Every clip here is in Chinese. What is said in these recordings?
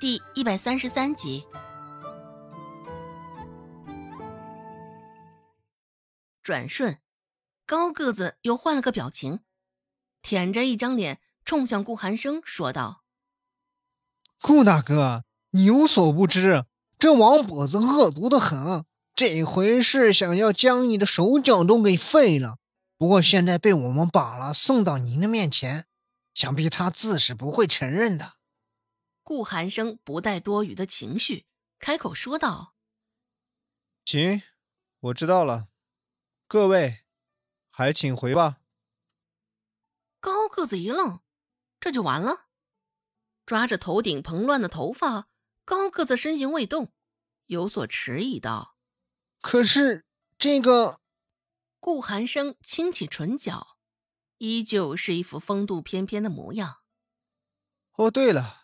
第一百三十三集。转瞬，高个子又换了个表情，舔着一张脸，冲向顾寒生说道：“顾大哥，你有所不知，这王跛子恶毒的很，这回是想要将你的手脚都给废了。不过现在被我们绑了，送到您的面前，想必他自是不会承认的。”顾寒生不带多余的情绪，开口说道：“行，我知道了。各位，还请回吧。”高个子一愣，这就完了？抓着头顶蓬乱的头发，高个子身形未动，有所迟疑道：“可是这个……”顾寒生轻启唇角，依旧是一副风度翩翩的模样。哦，对了。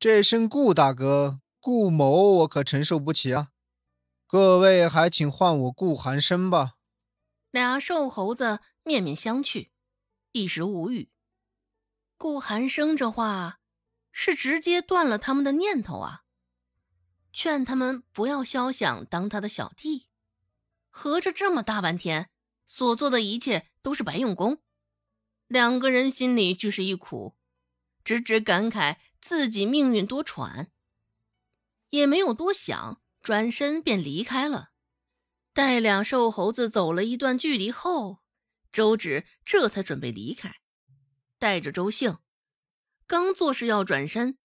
这声顾大哥、顾某，我可承受不起啊！各位还请唤我顾寒生吧。俩瘦猴子面面相觑，一时无语。顾寒生这话是直接断了他们的念头啊！劝他们不要肖想当他的小弟，合着这么大半天所做的一切都是白用功。两个人心里俱是一苦，直直感慨。自己命运多舛，也没有多想，转身便离开了。待两瘦猴子走了一段距离后，周芷这才准备离开，带着周兴。刚做事要转身，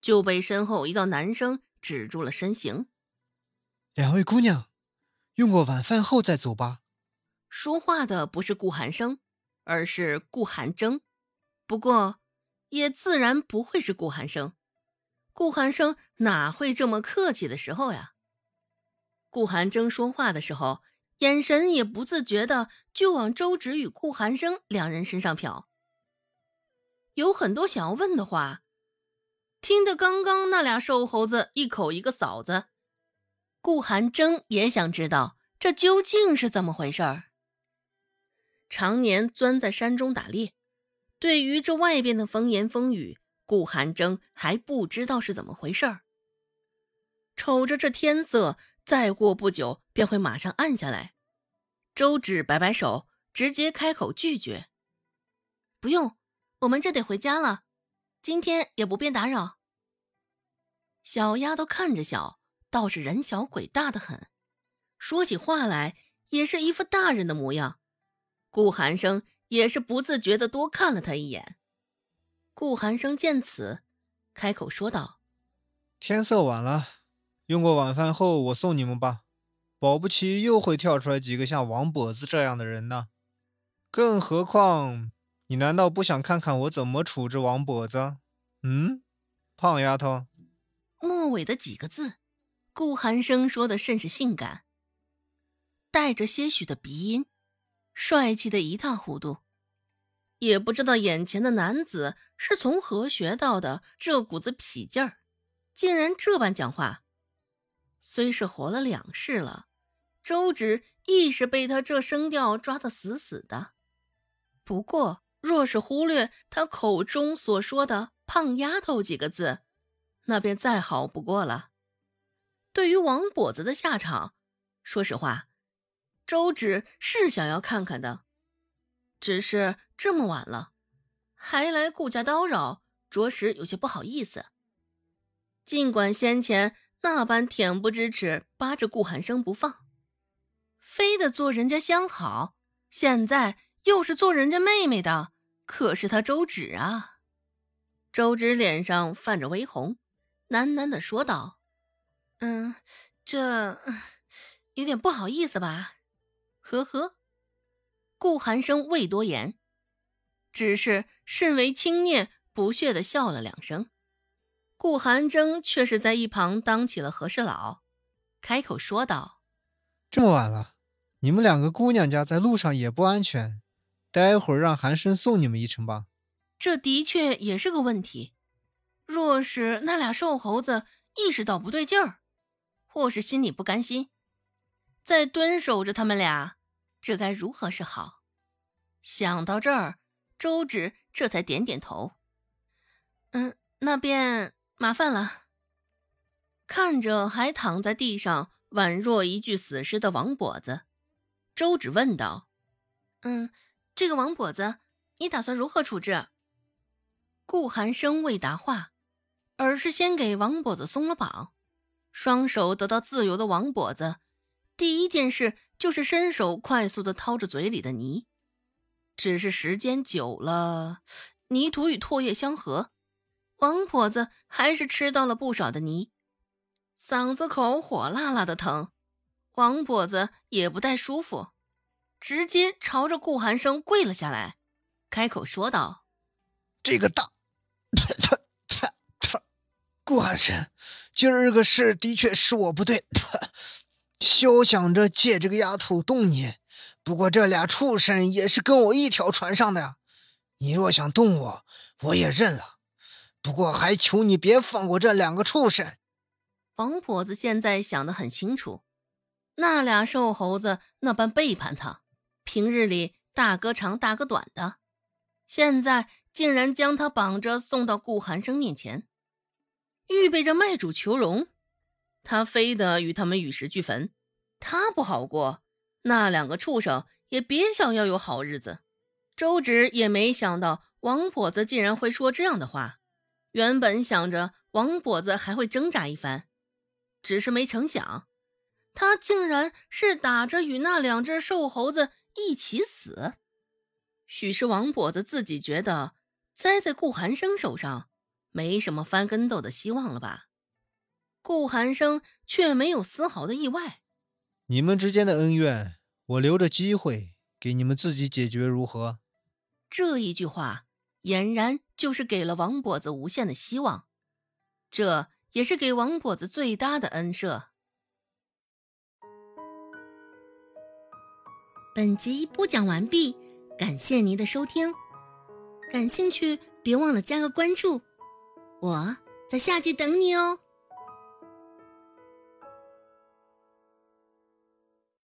就被身后一道男声止住了身形。两位姑娘，用过晚饭后再走吧。说话的不是顾寒生，而是顾寒征。不过。也自然不会是顾寒生，顾寒生哪会这么客气的时候呀？顾寒征说话的时候，眼神也不自觉的就往周芷与顾寒生两人身上瞟，有很多想要问的话。听得刚刚那俩瘦猴子一口一个嫂子，顾寒征也想知道这究竟是怎么回事儿。常年钻在山中打猎。对于这外边的风言风语，顾寒征还不知道是怎么回事儿。瞅着这天色，再过不久便会马上暗下来。周芷摆摆手，直接开口拒绝：“不用，我们这得回家了，今天也不便打扰。”小丫头看着小，倒是人小鬼大的很，说起话来也是一副大人的模样。顾寒生。也是不自觉的多看了他一眼。顾寒生见此，开口说道：“天色晚了，用过晚饭后，我送你们吧。保不齐又会跳出来几个像王跛子这样的人呢。更何况，你难道不想看看我怎么处置王跛子？嗯，胖丫头。”末尾的几个字，顾寒生说的甚是性感，带着些许的鼻音。帅气的一塌糊涂，也不知道眼前的男子是从何学到的这股子痞劲儿，竟然这般讲话。虽是活了两世了，周芷亦是被他这声调抓得死死的。不过，若是忽略他口中所说的“胖丫头”几个字，那便再好不过了。对于王跛子的下场，说实话。周芷是想要看看的，只是这么晚了，还来顾家叨扰，着实有些不好意思。尽管先前那般恬不知耻，扒着顾寒生不放，非得做人家相好，现在又是做人家妹妹的，可是他周芷啊！周芷脸上泛着微红，喃喃的说道：“嗯，这有点不好意思吧。”呵呵，顾寒生未多言，只是甚为轻蔑不屑的笑了两声。顾寒征却是在一旁当起了和事佬，开口说道：“这么晚了，你们两个姑娘家在路上也不安全，待会儿让寒生送你们一程吧。”这的确也是个问题。若是那俩瘦猴子意识到不对劲儿，或是心里不甘心，在蹲守着他们俩。这该如何是好？想到这儿，周芷这才点点头。嗯，那便麻烦了。看着还躺在地上宛若一具死尸的王跛子，周芷问道：“嗯，这个王跛子，你打算如何处置？”顾寒生未答话，而是先给王跛子松了绑。双手得到自由的王跛子，第一件事就是伸手快速的掏着嘴里的泥。只是时间久了，泥土与唾液相合，王婆子还是吃到了不少的泥，嗓子口火辣辣的疼。王婆子也不太舒服，直接朝着顾寒生跪了下来，开口说道：“这个大，顾寒生，今儿个事的确是我不对，休想着借这个丫头动你。”不过这俩畜生也是跟我一条船上的呀，你若想动我，我也认了。不过还求你别放过这两个畜生。王婆子现在想得很清楚，那俩瘦猴子那般背叛他，平日里大哥长大哥短的，现在竟然将他绑着送到顾寒生面前，预备着卖主求荣，他非得与他们与时俱焚，他不好过。那两个畜生也别想要有好日子。周芷也没想到王跛子竟然会说这样的话，原本想着王跛子还会挣扎一番，只是没成想，他竟然是打着与那两只瘦猴子一起死。许是王跛子自己觉得栽在顾寒生手上没什么翻跟斗的希望了吧？顾寒生却没有丝毫的意外。你们之间的恩怨，我留着机会给你们自己解决，如何？这一句话俨然就是给了王跛子无限的希望，这也是给王跛子最大的恩赦。本集播讲完毕，感谢您的收听。感兴趣，别忘了加个关注，我在下集等你哦。